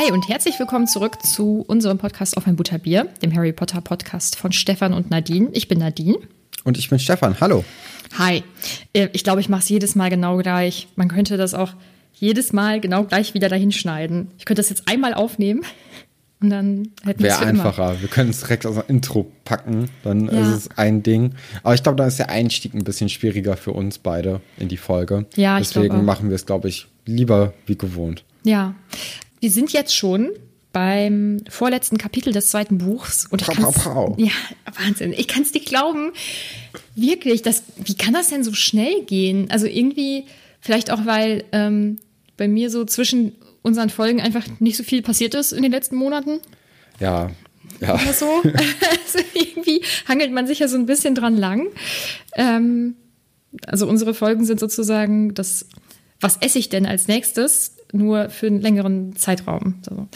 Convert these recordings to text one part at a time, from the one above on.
Hi und herzlich willkommen zurück zu unserem Podcast auf ein Butterbier, dem Harry Potter Podcast von Stefan und Nadine. Ich bin Nadine. Und ich bin Stefan. Hallo. Hi. Äh, ich glaube, ich mache es jedes Mal genau gleich. Man könnte das auch jedes Mal genau gleich wieder dahin schneiden. Ich könnte das jetzt einmal aufnehmen und dann hätten wir Wäre einfacher. Immer. Wir können es direkt aus dem Intro packen, dann ja. ist es ein Ding. Aber ich glaube, da ist der Einstieg ein bisschen schwieriger für uns beide in die Folge. Ja, ich Deswegen machen wir es, glaube ich, lieber wie gewohnt. Ja. Wir sind jetzt schon beim vorletzten Kapitel des zweiten Buchs. Und ich pow, pow, pow. Ja, Wahnsinn. Ich kann es nicht glauben. Wirklich, das, wie kann das denn so schnell gehen? Also irgendwie, vielleicht auch, weil ähm, bei mir so zwischen unseren Folgen einfach nicht so viel passiert ist in den letzten Monaten. Ja. Ja. Oder so. also irgendwie hangelt man sich ja so ein bisschen dran lang. Ähm, also unsere Folgen sind sozusagen das, was esse ich denn als nächstes? Nur für einen längeren Zeitraum. So.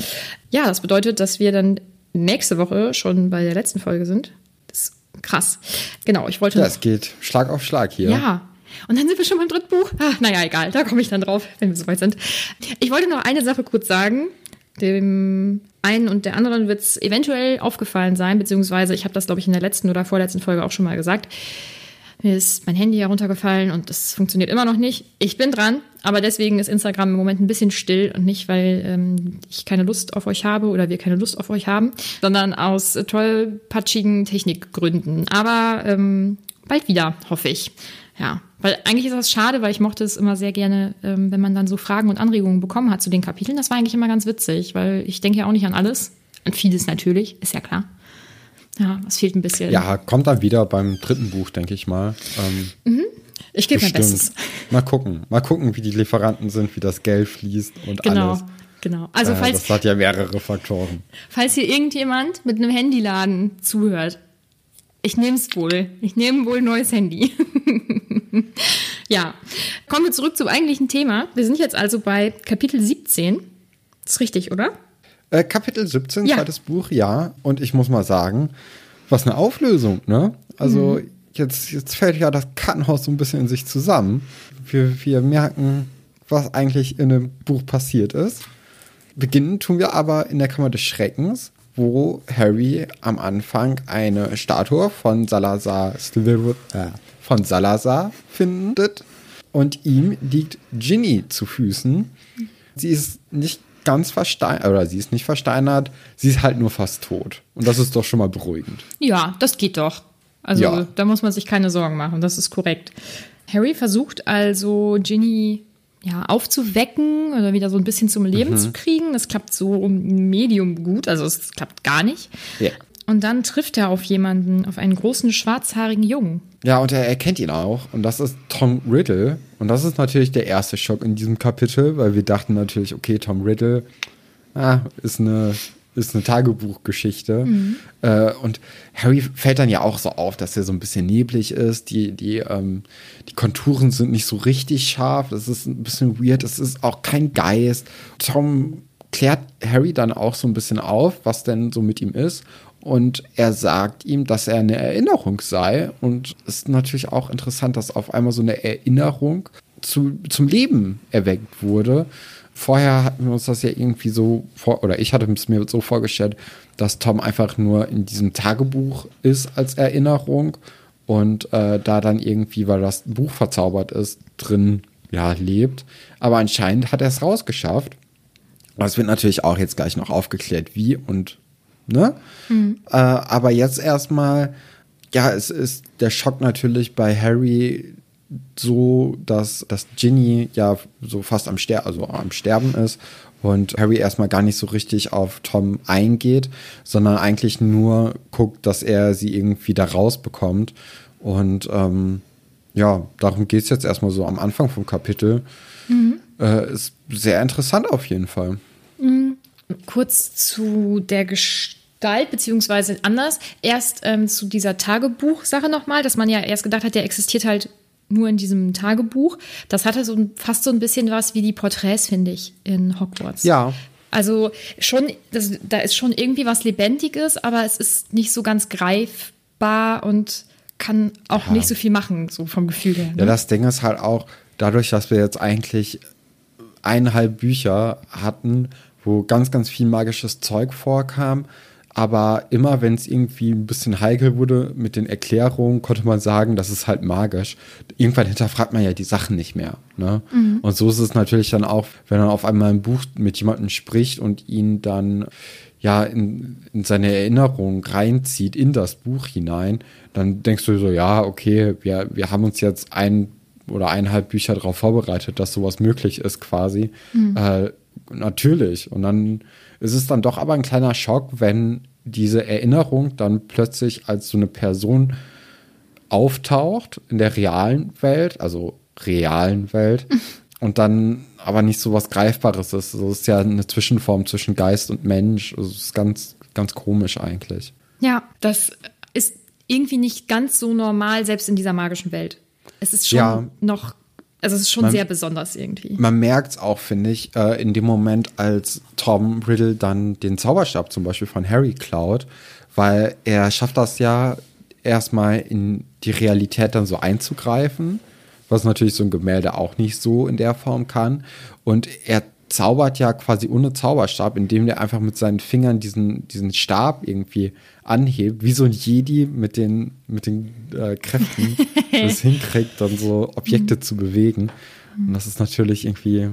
Ja, das bedeutet, dass wir dann nächste Woche schon bei der letzten Folge sind. Das ist krass. Genau, ich wollte. Ja, es geht Schlag auf Schlag hier. Ja, und dann sind wir schon beim dritten Buch. Ach, naja, egal, da komme ich dann drauf, wenn wir soweit sind. Ich wollte noch eine Sache kurz sagen. Dem einen und der anderen wird es eventuell aufgefallen sein, beziehungsweise ich habe das, glaube ich, in der letzten oder vorletzten Folge auch schon mal gesagt. Mir ist mein Handy heruntergefallen und das funktioniert immer noch nicht. Ich bin dran, aber deswegen ist Instagram im Moment ein bisschen still und nicht, weil ähm, ich keine Lust auf euch habe oder wir keine Lust auf euch haben, sondern aus tollpatschigen Technikgründen. Aber ähm, bald wieder, hoffe ich. Ja, weil eigentlich ist das schade, weil ich mochte es immer sehr gerne, ähm, wenn man dann so Fragen und Anregungen bekommen hat zu den Kapiteln. Das war eigentlich immer ganz witzig, weil ich denke ja auch nicht an alles. An vieles natürlich, ist ja klar. Ja, es fehlt ein bisschen. Ja, kommt dann wieder beim dritten Buch, denke ich mal. Ähm, mhm. Ich gebe mein Bestes. Mal gucken. Mal gucken, wie die Lieferanten sind, wie das Geld fließt und genau. alles. Genau. Also äh, falls, das hat ja mehrere Faktoren. Falls hier irgendjemand mit einem Handyladen zuhört, ich nehme es wohl. Ich nehme wohl ein neues Handy. ja, kommen wir zurück zum eigentlichen Thema. Wir sind jetzt also bei Kapitel 17. Das ist richtig, oder? Äh, Kapitel 17, ja. zweites Buch, ja. Und ich muss mal sagen, was eine Auflösung, ne? Also mhm. jetzt, jetzt fällt ja das Kartenhaus so ein bisschen in sich zusammen. Wir, wir merken, was eigentlich in dem Buch passiert ist. Beginnen tun wir aber in der Kammer des Schreckens wo Harry am Anfang eine Statue von Salazar von Salazar findet und ihm liegt Ginny zu Füßen. Sie ist nicht ganz versteinert, oder sie ist nicht versteinert, sie ist halt nur fast tot. Und das ist doch schon mal beruhigend. Ja, das geht doch. Also ja. da muss man sich keine Sorgen machen, das ist korrekt. Harry versucht also Ginny ja, aufzuwecken oder wieder so ein bisschen zum Leben mhm. zu kriegen. Das klappt so medium gut, also es klappt gar nicht. Ja. Und dann trifft er auf jemanden, auf einen großen schwarzhaarigen Jungen. Ja, und er erkennt ihn auch. Und das ist Tom Riddle. Und das ist natürlich der erste Schock in diesem Kapitel, weil wir dachten natürlich, okay, Tom Riddle ah, ist eine ist eine Tagebuchgeschichte. Mhm. Äh, und Harry fällt dann ja auch so auf, dass er so ein bisschen neblig ist. Die, die, ähm, die Konturen sind nicht so richtig scharf. Das ist ein bisschen weird. Es ist auch kein Geist. Tom klärt Harry dann auch so ein bisschen auf, was denn so mit ihm ist. Und er sagt ihm, dass er eine Erinnerung sei. Und es ist natürlich auch interessant, dass auf einmal so eine Erinnerung zu, zum Leben erweckt wurde vorher hatten wir uns das ja irgendwie so vor, oder ich hatte es mir so vorgestellt, dass Tom einfach nur in diesem Tagebuch ist als Erinnerung und äh, da dann irgendwie, weil das Buch verzaubert ist, drin ja lebt. Aber anscheinend hat er es rausgeschafft. Das wird natürlich auch jetzt gleich noch aufgeklärt, wie und ne? Mhm. Äh, aber jetzt erstmal, ja, es ist der Schock natürlich bei Harry so, dass, dass Ginny ja so fast am, Ster also am Sterben ist und Harry erstmal gar nicht so richtig auf Tom eingeht, sondern eigentlich nur guckt, dass er sie irgendwie da rausbekommt. Und ähm, ja, darum geht es jetzt erstmal so am Anfang vom Kapitel. Mhm. Äh, ist sehr interessant auf jeden Fall. Mhm. Kurz zu der Gestalt, beziehungsweise anders. Erst ähm, zu dieser Tagebuch-Sache nochmal, dass man ja erst gedacht hat, der existiert halt nur in diesem Tagebuch. Das hatte so fast so ein bisschen was wie die Porträts, finde ich, in Hogwarts. Ja. Also schon, das, da ist schon irgendwie was Lebendiges, aber es ist nicht so ganz greifbar und kann auch ja. nicht so viel machen, so vom Gefühl her. Ne? Ja, das Ding ist halt auch, dadurch, dass wir jetzt eigentlich eineinhalb Bücher hatten, wo ganz, ganz viel magisches Zeug vorkam. Aber immer, wenn es irgendwie ein bisschen heikel wurde mit den Erklärungen, konnte man sagen, das ist halt magisch. Irgendwann hinterfragt man ja die Sachen nicht mehr. Ne? Mhm. Und so ist es natürlich dann auch, wenn man auf einmal ein Buch mit jemandem spricht und ihn dann ja in, in seine Erinnerung reinzieht, in das Buch hinein, dann denkst du so, ja, okay, wir, wir haben uns jetzt ein oder eineinhalb Bücher darauf vorbereitet, dass sowas möglich ist quasi. Mhm. Äh, natürlich. Und dann ist es dann doch aber ein kleiner Schock, wenn diese Erinnerung dann plötzlich als so eine Person auftaucht in der realen Welt, also realen Welt, und dann aber nicht so was Greifbares ist. Also es ist ja eine Zwischenform zwischen Geist und Mensch. Also es ist ganz, ganz komisch eigentlich. Ja, das ist irgendwie nicht ganz so normal, selbst in dieser magischen Welt. Es ist schon ja. noch also es ist schon man, sehr besonders irgendwie. Man merkt es auch, finde ich, äh, in dem Moment, als Tom Riddle dann den Zauberstab zum Beispiel von Harry klaut, weil er schafft das ja erstmal in die Realität dann so einzugreifen, was natürlich so ein Gemälde auch nicht so in der Form kann. Und er zaubert ja quasi ohne Zauberstab, indem er einfach mit seinen Fingern diesen, diesen Stab irgendwie anhebt, wie so ein Jedi mit den, mit den äh, Kräften das hinkriegt, dann so Objekte zu bewegen. Und das ist natürlich irgendwie,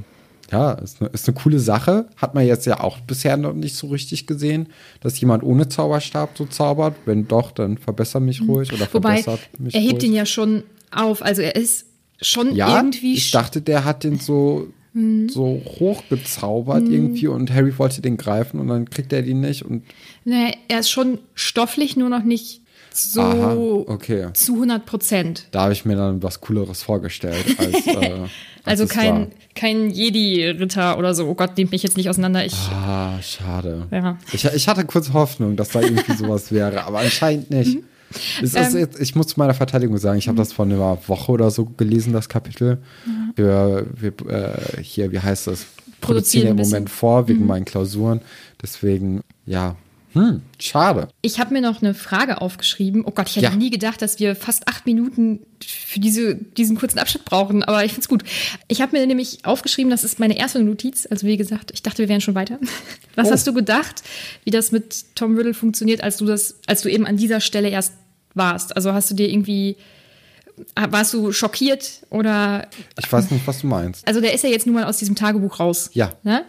ja, ist eine, ist eine coole Sache. Hat man jetzt ja auch bisher noch nicht so richtig gesehen, dass jemand ohne Zauberstab so zaubert. Wenn doch, dann verbessere mich ruhig oder Wobei, verbessert mich Er hebt ruhig. ihn ja schon auf. Also er ist schon ja, irgendwie. Ich dachte, der hat den so mhm. so hochgezaubert mhm. irgendwie und Harry wollte den greifen und dann kriegt er den nicht und. Nee, er ist schon stofflich, nur noch nicht so Aha, okay. zu 100 Prozent. Da habe ich mir dann was Cooleres vorgestellt. Als, äh, als also kein, kein Jedi-Ritter oder so. Oh Gott, nehmt mich jetzt nicht auseinander. Ich, ah, schade. Ja. Ich, ich hatte kurz Hoffnung, dass da irgendwie sowas wäre, aber anscheinend nicht. Mhm. Ähm, jetzt, ich muss zu meiner Verteidigung sagen, ich habe das vor einer Woche oder so gelesen, das Kapitel. Mhm. Wir, wir äh, hier, wie heißt das? Produzieren im Moment vor wegen mhm. meinen Klausuren. Deswegen, ja, hm, schade. Ich habe mir noch eine Frage aufgeschrieben. Oh Gott, ich hätte ja. nie gedacht, dass wir fast acht Minuten für diese, diesen kurzen Abschnitt brauchen, aber ich finde es gut. Ich habe mir nämlich aufgeschrieben, das ist meine erste Notiz. Also wie gesagt, ich dachte, wir wären schon weiter. Was oh. hast du gedacht, wie das mit Tom Riddle funktioniert, als du das, als du eben an dieser Stelle erst warst? Also hast du dir irgendwie warst du schockiert oder? Ich weiß nicht, was du meinst. Also der ist ja jetzt nun mal aus diesem Tagebuch raus. Ja. Ne?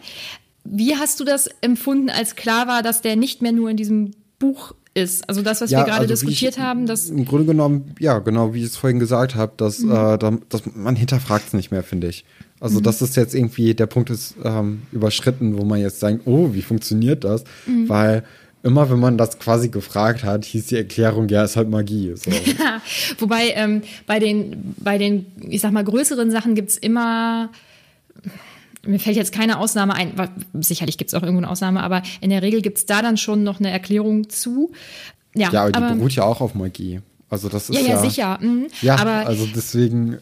Wie hast du das empfunden, als klar war, dass der nicht mehr nur in diesem Buch ist? Also das, was ja, wir gerade also diskutiert ich, haben, das im Grunde genommen, ja, genau, wie ich es vorhin gesagt habe, dass, mhm. äh, da, dass man hinterfragt es nicht mehr, finde ich. Also mhm. das ist jetzt irgendwie der Punkt ist ähm, überschritten, wo man jetzt sagt, oh, wie funktioniert das? Mhm. Weil immer wenn man das quasi gefragt hat, hieß die Erklärung, ja, ist halt Magie. So. Wobei ähm, bei, den, bei den, ich sag mal, größeren Sachen gibt es immer mir fällt jetzt keine Ausnahme ein, sicherlich gibt es auch irgendwo eine Ausnahme, aber in der Regel gibt es da dann schon noch eine Erklärung zu. Ja, ja aber die aber, beruht ja auch auf Magie. Also das ist ja, ja, ja sicher. Mhm. Ja, aber also deswegen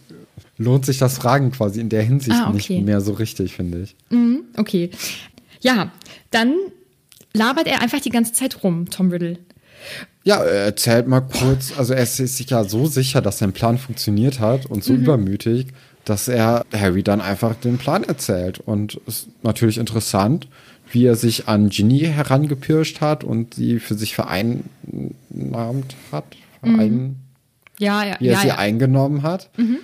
lohnt sich das Fragen quasi in der Hinsicht ah, okay. nicht mehr so richtig, finde ich. Mhm, okay. Ja, dann labert er einfach die ganze Zeit rum, Tom Riddle. Ja, er erzählt mal kurz, also er ist sich ja so sicher, dass sein Plan funktioniert hat und so mhm. übermütig, dass er Harry dann einfach den Plan erzählt. Und es ist natürlich interessant, wie er sich an Ginny herangepirscht hat und sie für sich vereinnahmt hat. Verein, mhm. Ja, ja, wie er ja, sie eingenommen hat. Mhm.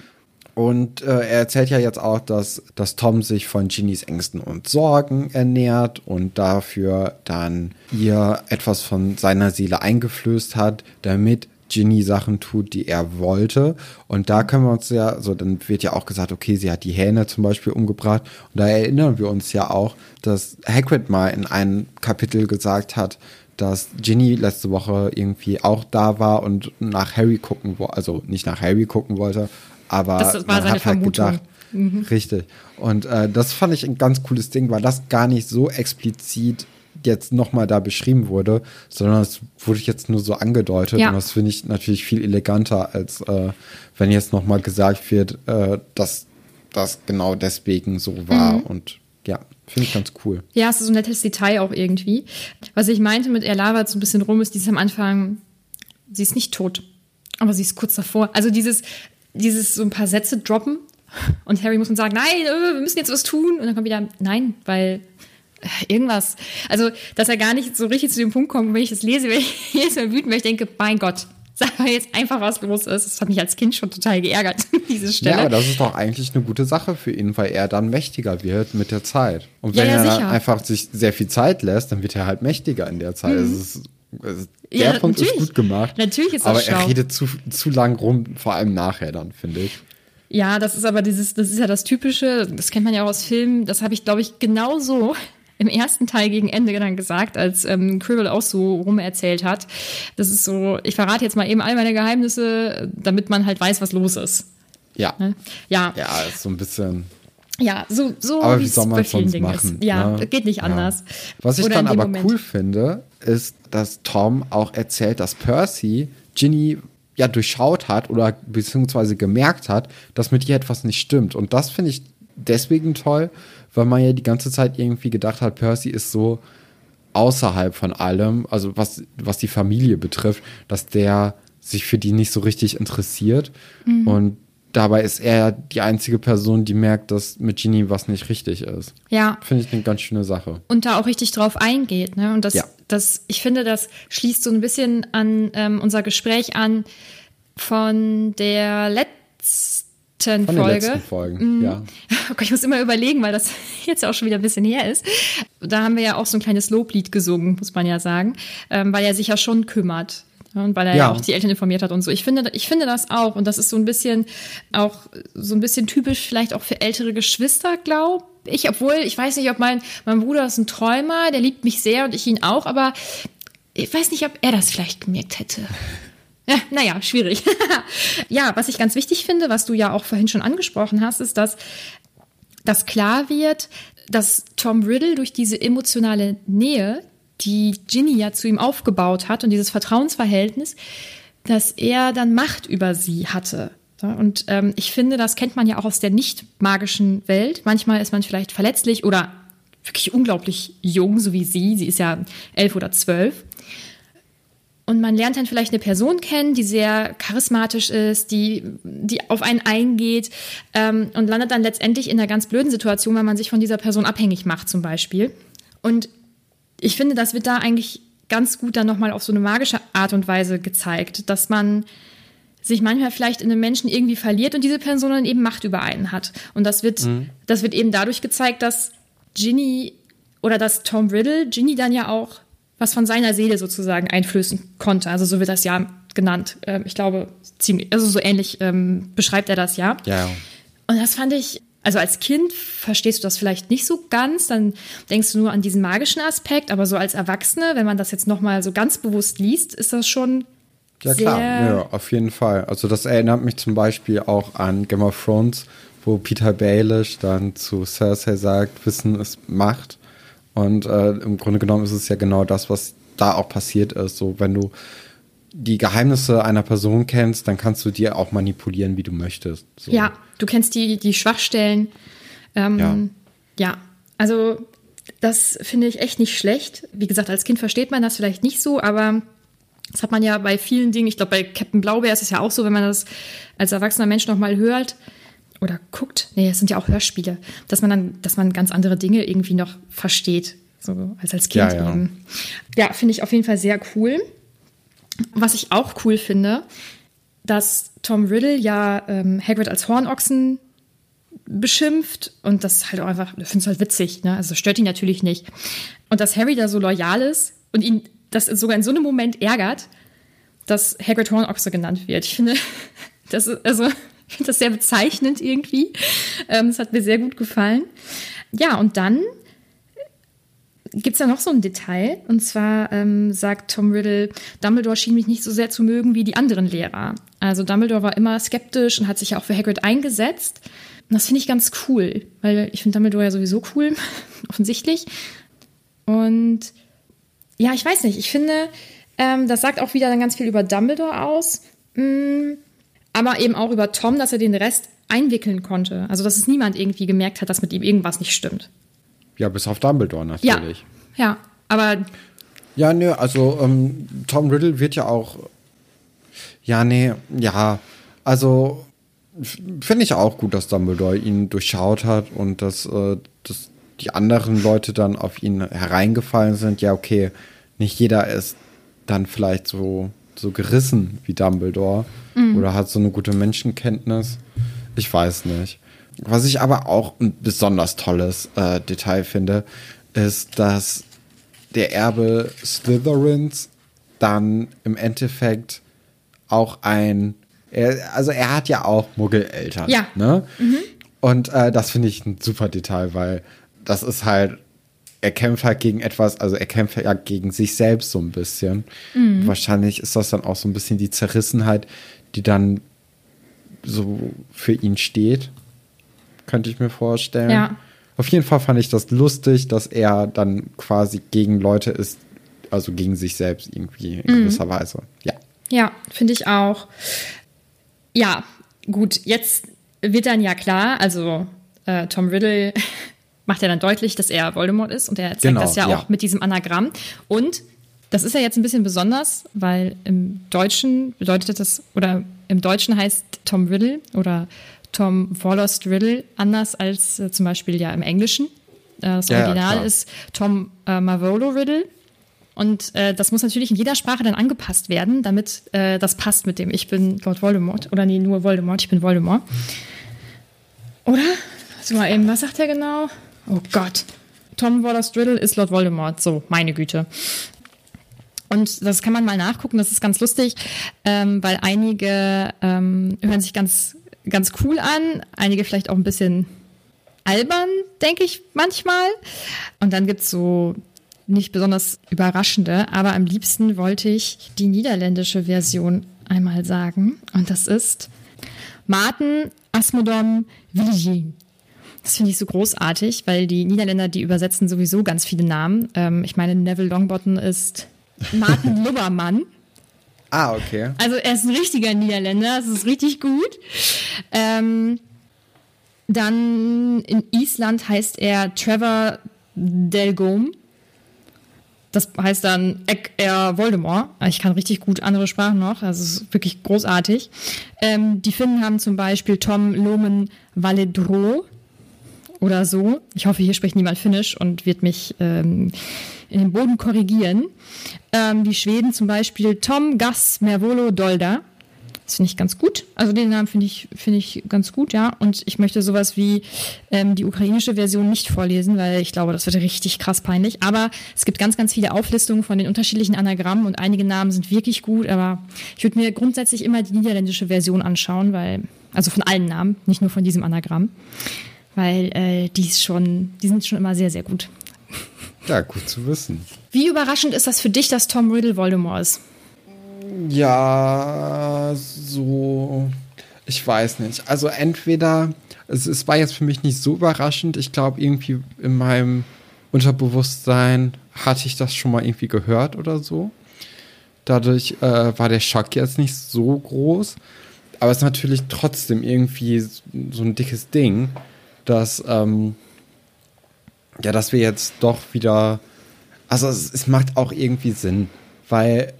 Und äh, er erzählt ja jetzt auch, dass, dass Tom sich von Ginnys Ängsten und Sorgen ernährt und dafür dann ihr etwas von seiner Seele eingeflößt hat, damit Ginny Sachen tut, die er wollte. Und da können wir uns ja, so dann wird ja auch gesagt, okay, sie hat die Hähne zum Beispiel umgebracht. Und da erinnern wir uns ja auch, dass Hagrid mal in einem Kapitel gesagt hat, dass Ginny letzte Woche irgendwie auch da war und nach Harry gucken wollte, also nicht nach Harry gucken wollte, aber das war man seine hat halt gedacht, mhm. richtig. Und äh, das fand ich ein ganz cooles Ding, weil das gar nicht so explizit jetzt nochmal da beschrieben wurde, sondern es wurde jetzt nur so angedeutet. Ja. Und das finde ich natürlich viel eleganter, als äh, wenn jetzt nochmal gesagt wird, äh, dass das genau deswegen so war. Mhm. Und ja, finde ich ganz cool. Ja, es ist so ein nettes Detail auch irgendwie. Was ich meinte mit er labert so ein bisschen rum, ist dieses am Anfang, sie ist nicht tot, aber sie ist kurz davor. Also dieses, dieses so ein paar Sätze droppen und Harry muss dann sagen, nein, äh, wir müssen jetzt was tun. Und dann kommt wieder, nein, weil Irgendwas. Also, dass er gar nicht so richtig zu dem Punkt kommt, wenn ich das lese, wenn ich jedes Mal wütend bin, ich denke, mein Gott, sag mal jetzt einfach, was los ist. Das hat mich als Kind schon total geärgert, diese Stelle. Ja, aber das ist doch eigentlich eine gute Sache für ihn, weil er dann mächtiger wird mit der Zeit. Und Ja, wenn ja, er dann sicher. einfach sich sehr viel Zeit lässt, dann wird er halt mächtiger in der Zeit. Mhm. Also es ist, also der Ja, Punkt ist natürlich. gut gemacht. Natürlich ist das Aber schlau. er redet zu, zu lang rum, vor allem nachher dann, finde ich. Ja, das ist aber dieses, das ist ja das Typische, das kennt man ja auch aus Filmen, das habe ich, glaube ich, genauso im ersten Teil gegen Ende dann gesagt, als ähm, Cribble auch so rumerzählt hat. Das ist so, ich verrate jetzt mal eben all meine Geheimnisse, damit man halt weiß, was los ist. Ja. Ne? Ja, ja, Ja, ist so ein bisschen. So, so Aber wie es soll man bei es vielen sonst Dingen machen? ist. Ja, ne? geht nicht Ja. anders. Was ich Oder dann aber Moment. cool finde, ist, dass Tom auch erzählt, dass Percy Ginny ja durchschaut hat oder beziehungsweise gemerkt hat, dass mit ihr etwas nicht stimmt. Und das finde ich deswegen toll, weil man ja die ganze Zeit irgendwie gedacht hat, Percy ist so außerhalb von allem, also was, was die Familie betrifft, dass der sich für die nicht so richtig interessiert. Mhm. Und dabei ist er die einzige Person, die merkt, dass mit Ginny was nicht richtig ist. Ja, Finde ich eine ganz schöne Sache. und da auch richtig drauf eingeht. Ne? Und das, Ja. das, ich finde, das schließt so ein bisschen an ähm, unser Gespräch an von der letzten Von Folge. letzten Folgen, ja. Oh Gott, ich muss immer überlegen, weil das jetzt ja auch schon wieder ein bisschen her ist. Da haben wir ja auch so ein kleines Loblied gesungen, muss man ja sagen, ähm, weil er sich ja schon kümmert. Und weil er ja. Ja. auch die Eltern informiert hat und so. Ich finde, ich finde das auch. Und das ist so ein bisschen auch so ein bisschen typisch vielleicht auch für ältere Geschwister, glaube ich. Obwohl, ich weiß nicht, ob mein, mein Bruder ist ein Träumer, der liebt mich sehr und ich ihn auch, aber ich weiß nicht, ob er das vielleicht gemerkt hätte. Ja, naja, schwierig. ja, was ich ganz wichtig finde, was du ja auch vorhin schon angesprochen hast, ist, dass, dass klar wird, dass Tom Riddle durch diese emotionale Nähe, die Ginny ja zu ihm aufgebaut hat und dieses Vertrauensverhältnis, dass er dann Macht über sie hatte. Und ähm, ich finde, das kennt man ja auch aus der nicht magischen Welt. Manchmal ist man vielleicht verletzlich oder wirklich unglaublich jung, so wie sie. Sie ist ja elf oder zwölf. Und man lernt dann vielleicht eine Person kennen, die sehr charismatisch ist, die, die auf einen eingeht ähm, und landet dann letztendlich in einer ganz blöden Situation, weil man sich von dieser Person abhängig macht zum Beispiel. Und ich finde, das wird da eigentlich ganz gut dann nochmal auf so eine magische Art und Weise gezeigt, dass man sich manchmal vielleicht in einem Menschen irgendwie verliert und diese Person dann eben Macht über einen hat. Und das wird, das wird eben dadurch gezeigt, dass Ginny oder dass Tom Riddle Ginny dann ja auch was von seiner Seele sozusagen einflößen konnte. Also so wird das ja genannt. Ähm, ich glaube, ziemlich, also so ähnlich ähm, beschreibt er das ja. Ja. Und das fand ich, also als Kind verstehst du das vielleicht nicht so ganz, dann denkst du nur an diesen magischen Aspekt, aber so als Erwachsene, wenn man das jetzt nochmal so ganz bewusst liest, ist das schon Ja, klar, ja, auf jeden Fall. Also das erinnert mich zum Beispiel auch an Game of Thrones, wo Peter Baelish dann zu Cersei sagt, Wissen ist Macht. Und äh, im Grunde genommen ist es ja genau das, was da auch passiert ist. So, wenn du die Geheimnisse einer Person kennst, dann kannst du dir auch manipulieren, wie du möchtest. So. Ja, du kennst die, die Schwachstellen. Ähm, Ja. ja. also das finde ich echt nicht schlecht. Wie gesagt, als Kind versteht man das vielleicht nicht so, aber das hat man ja bei vielen Dingen. Ich glaube, bei Captain Blaubeer ist es ja auch so, wenn man das als erwachsener Mensch nochmal hört oder guckt. Nee, es sind ja auch Hörspiele, dass man dann, dass man ganz andere Dinge irgendwie noch versteht, so als als Kind Ja, ja. eben. Ja, finde ich auf jeden Fall sehr cool. Was ich auch cool finde, dass Tom Riddle ja ähm, Hagrid als Hornochsen beschimpft und das halt auch einfach, ich finde es halt witzig, ne? Also stört ihn natürlich nicht. Und dass Harry da so loyal ist und ihn das sogar in so einem Moment ärgert, dass Hagrid Hornochse genannt wird. Ich finde, das ist, also, ich finde das sehr bezeichnend irgendwie. Ähm, das hat mir sehr gut gefallen. Ja, und dann gibt es ja noch so ein Detail. Und zwar ähm, sagt Tom Riddle, Dumbledore schien mich nicht so sehr zu mögen wie die anderen Lehrer. Also Dumbledore war immer skeptisch und hat sich ja auch für Hagrid eingesetzt. Und das finde ich ganz cool, weil ich finde Dumbledore ja sowieso cool, offensichtlich. Und ja, ich weiß nicht, ich finde, ähm, das sagt auch wieder dann ganz viel über Dumbledore aus. Mm, aber eben auch über Tom, dass er den Rest einwickeln konnte. Also, dass es niemand irgendwie gemerkt hat, dass mit ihm irgendwas nicht stimmt. Ja, bis auf Dumbledore Ja, natürlich. ja, aber Ja, nö, also ähm, Tom Riddle wird ja auch. Ja, nee, ja. Also finde ich auch gut, dass Dumbledore ihn durchschaut hat und dass, äh, dass die anderen Leute dann auf ihn hereingefallen sind, ja, okay, nicht jeder ist dann vielleicht so, so gerissen wie Dumbledore mhm. oder hat so eine gute Menschenkenntnis. Ich weiß nicht. Was ich aber auch ein besonders tolles äh, Detail finde, ist, dass der Erbe Slytherins dann im Endeffekt auch ein, er, also er hat ja auch Muggeleltern. Ja. Ne? Mhm. Und äh, das finde ich ein super Detail, weil das ist halt, er kämpft halt gegen etwas, also er kämpft ja gegen sich selbst so ein bisschen. Mhm. Wahrscheinlich ist das dann auch so ein bisschen die Zerrissenheit, die dann so für ihn steht. Könnte ich mir vorstellen. Ja. Auf jeden Fall fand ich das lustig, dass er dann quasi gegen Leute ist, also gegen sich selbst irgendwie in mhm. gewisser Weise. Ja. Ja, finde ich auch. Ja, gut, jetzt wird dann ja klar, also äh, Tom Riddle macht ja dann deutlich, dass er Voldemort ist und er zeigt genau, das ja, ja auch mit diesem Anagramm. Und das ist ja jetzt ein bisschen besonders, weil im Deutschen bedeutet das, oder im Deutschen heißt Tom Riddle oder Tom Vorlost Riddle anders als äh, zum Beispiel ja im Englischen. Äh, das Original ja, ist Tom äh, Marvolo Riddle. Und äh, das muss natürlich in jeder Sprache dann angepasst werden, damit äh, das passt mit dem Ich bin Lord Voldemort. Oder nee, nur Voldemort, ich bin Voldemort. Oder? Warte mal eben, was sagt er genau? Oh Gott. Tom Wallace Riddle ist Lord Voldemort. So, meine Güte. Und das kann man mal nachgucken, das ist ganz lustig, ähm, weil einige ähm, hören sich ganz, ganz cool an, einige vielleicht auch ein bisschen albern, denke ich manchmal. Und dann gibt es so nicht besonders überraschende, aber am liebsten wollte ich die niederländische Version einmal sagen. Und das ist Martin Asmodom Villigin. Das finde ich so großartig, weil die Niederländer, die übersetzen sowieso ganz viele Namen. Ähm, ich meine, Neville Longbottom ist Martin Lubbermann. Ah, okay. Also er ist ein richtiger Niederländer, das ist richtig gut. Ähm, dann in Island heißt er Trevor Delgome. Das heißt dann Eck er Voldemort. Ich kann richtig gut andere Sprachen noch. Das ist wirklich großartig. Ähm, die Finnen haben zum Beispiel Tom Lomen Valedro oder so. Ich hoffe, hier spricht niemand Finnisch und wird mich ähm, in den Boden korrigieren. Ähm, die Schweden zum Beispiel Tom Gas Mervolo Dolda. Das finde ich ganz gut. Also den Namen finde ich, finde ich ganz gut, ja. Und ich möchte sowas wie ähm, die ukrainische Version nicht vorlesen, weil ich glaube, das wird richtig krass peinlich. Aber es gibt ganz, ganz viele Auflistungen von den unterschiedlichen Anagrammen und einige Namen sind wirklich gut. Aber ich würde mir grundsätzlich immer die niederländische Version anschauen, weil, also von allen Namen, nicht nur von diesem Anagramm weil äh, die, ist schon, die sind schon immer sehr, sehr gut. Ja, gut zu wissen. Wie überraschend ist das für dich, dass Tom Riddle Voldemort ist? Ja, so. Ich weiß nicht. Also entweder, es, es war jetzt für mich nicht so überraschend. Ich glaube, irgendwie in meinem Unterbewusstsein hatte ich das schon mal irgendwie gehört oder so. Dadurch äh, war der Schock jetzt nicht so groß. Aber es ist natürlich trotzdem irgendwie so ein dickes Ding dass, ähm, ja, dass wir jetzt doch wieder, also es, es macht auch irgendwie Sinn, weil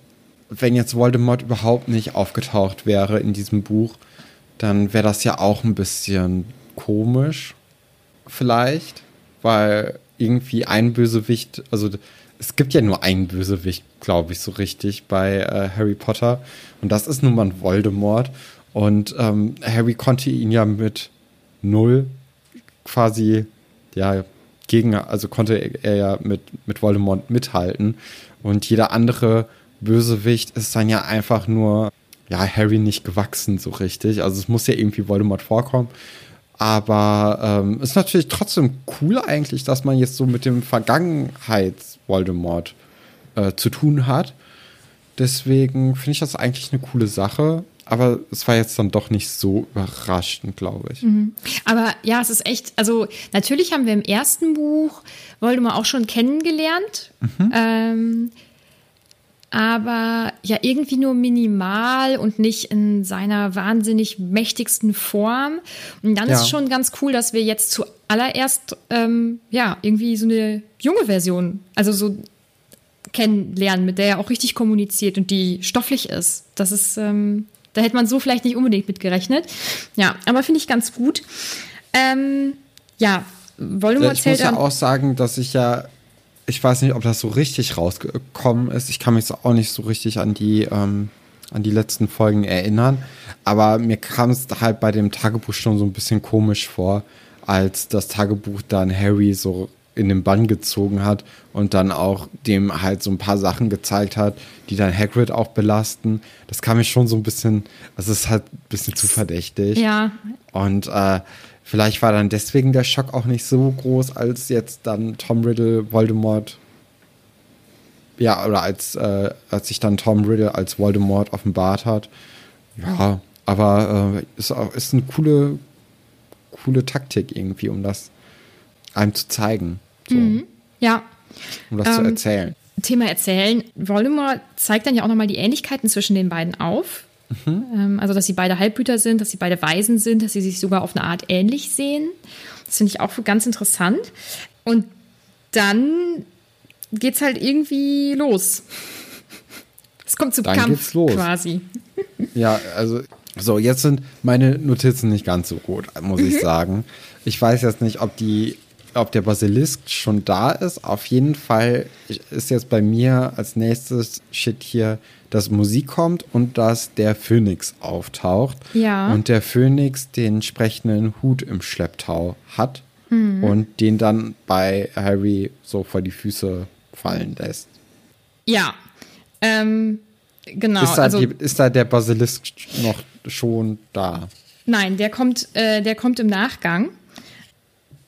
wenn jetzt Voldemort überhaupt nicht aufgetaucht wäre in diesem Buch, dann wäre das ja auch ein bisschen komisch, vielleicht, weil irgendwie ein Bösewicht, also es gibt ja nur einen Bösewicht, glaube ich, so richtig bei äh, Harry Potter. Und das ist nun mal Voldemort. Und ähm, Harry konnte ihn ja mit null quasi, ja, gegen, also konnte er ja mit, mit Voldemort mithalten. Und jeder andere Bösewicht ist dann ja einfach nur, ja, Harry nicht gewachsen so richtig. Also es muss ja irgendwie Voldemort vorkommen. Aber ähm, ist natürlich trotzdem cool eigentlich, dass man jetzt so mit dem Vergangenheits-Voldemort äh, zu tun hat. Deswegen finde ich das eigentlich eine coole Sache aber es war jetzt dann doch nicht so überraschend, glaube ich. Mhm. Aber ja, es ist echt, also natürlich haben wir im ersten Buch Voldemort auch schon kennengelernt. Mhm. Ähm, aber ja, irgendwie nur minimal und nicht in seiner wahnsinnig mächtigsten Form. Und dann ja. ist es schon ganz cool, dass wir jetzt zuallererst ähm, ja irgendwie so eine junge Version, also so kennenlernen, mit der er auch richtig kommuniziert und die stofflich ist. Das ist ähm, da hätte man so vielleicht nicht unbedingt mit gerechnet. Ja, aber finde ich ganz gut. Ähm, ja, Voldemort ich zählt muss ja auch sagen, dass ich ja, ich weiß nicht, ob das so richtig rausgekommen ist. Ich kann mich auch nicht so richtig an die, ähm, an die letzten Folgen erinnern. Aber mir kam es halt bei dem Tagebuch schon so ein bisschen komisch vor, als das Tagebuch dann Harry so in den Bann gezogen hat und dann auch dem halt so ein paar Sachen gezeigt hat, die dann Hagrid auch belasten. Das kam mir schon so ein bisschen, also es ist halt ein bisschen zu verdächtig. Ja, Und äh, vielleicht war dann deswegen der Schock auch nicht so groß, als jetzt dann Tom Riddle Voldemort. Ja, oder als, äh, als sich dann Tom Riddle als Voldemort offenbart hat. Ja, aber äh, ist, auch, ist eine coole, coole Taktik irgendwie, um das einem zu zeigen. So, ja. Um das zu Ähm, erzählen. Thema Erzählen. Voldemort zeigt dann ja auch nochmal die Ähnlichkeiten zwischen den beiden auf. Ähm, also, dass sie beide Halbbrüder sind, dass sie beide Waisen sind, dass sie sich sogar auf eine Art ähnlich sehen. Das finde ich auch ganz interessant. Und dann geht's halt irgendwie los. Es kommt zum Dann Kampf quasi. Ja, also, so, jetzt sind meine Notizen nicht ganz so gut, muss ich sagen. Ich weiß jetzt nicht, ob die, ob der Basilisk schon da ist. Auf jeden Fall ist jetzt bei mir als nächstes Shit hier, dass Musik kommt und dass der Phönix auftaucht. Ja. Und der Phönix den sprechenden Hut im Schlepptau hat und den dann bei Harry so vor die Füße fallen lässt. Ja. Ähm, genau. ist, da also, die, ist da der Basilisk noch schon da? Nein, der kommt, äh, der kommt im Nachgang.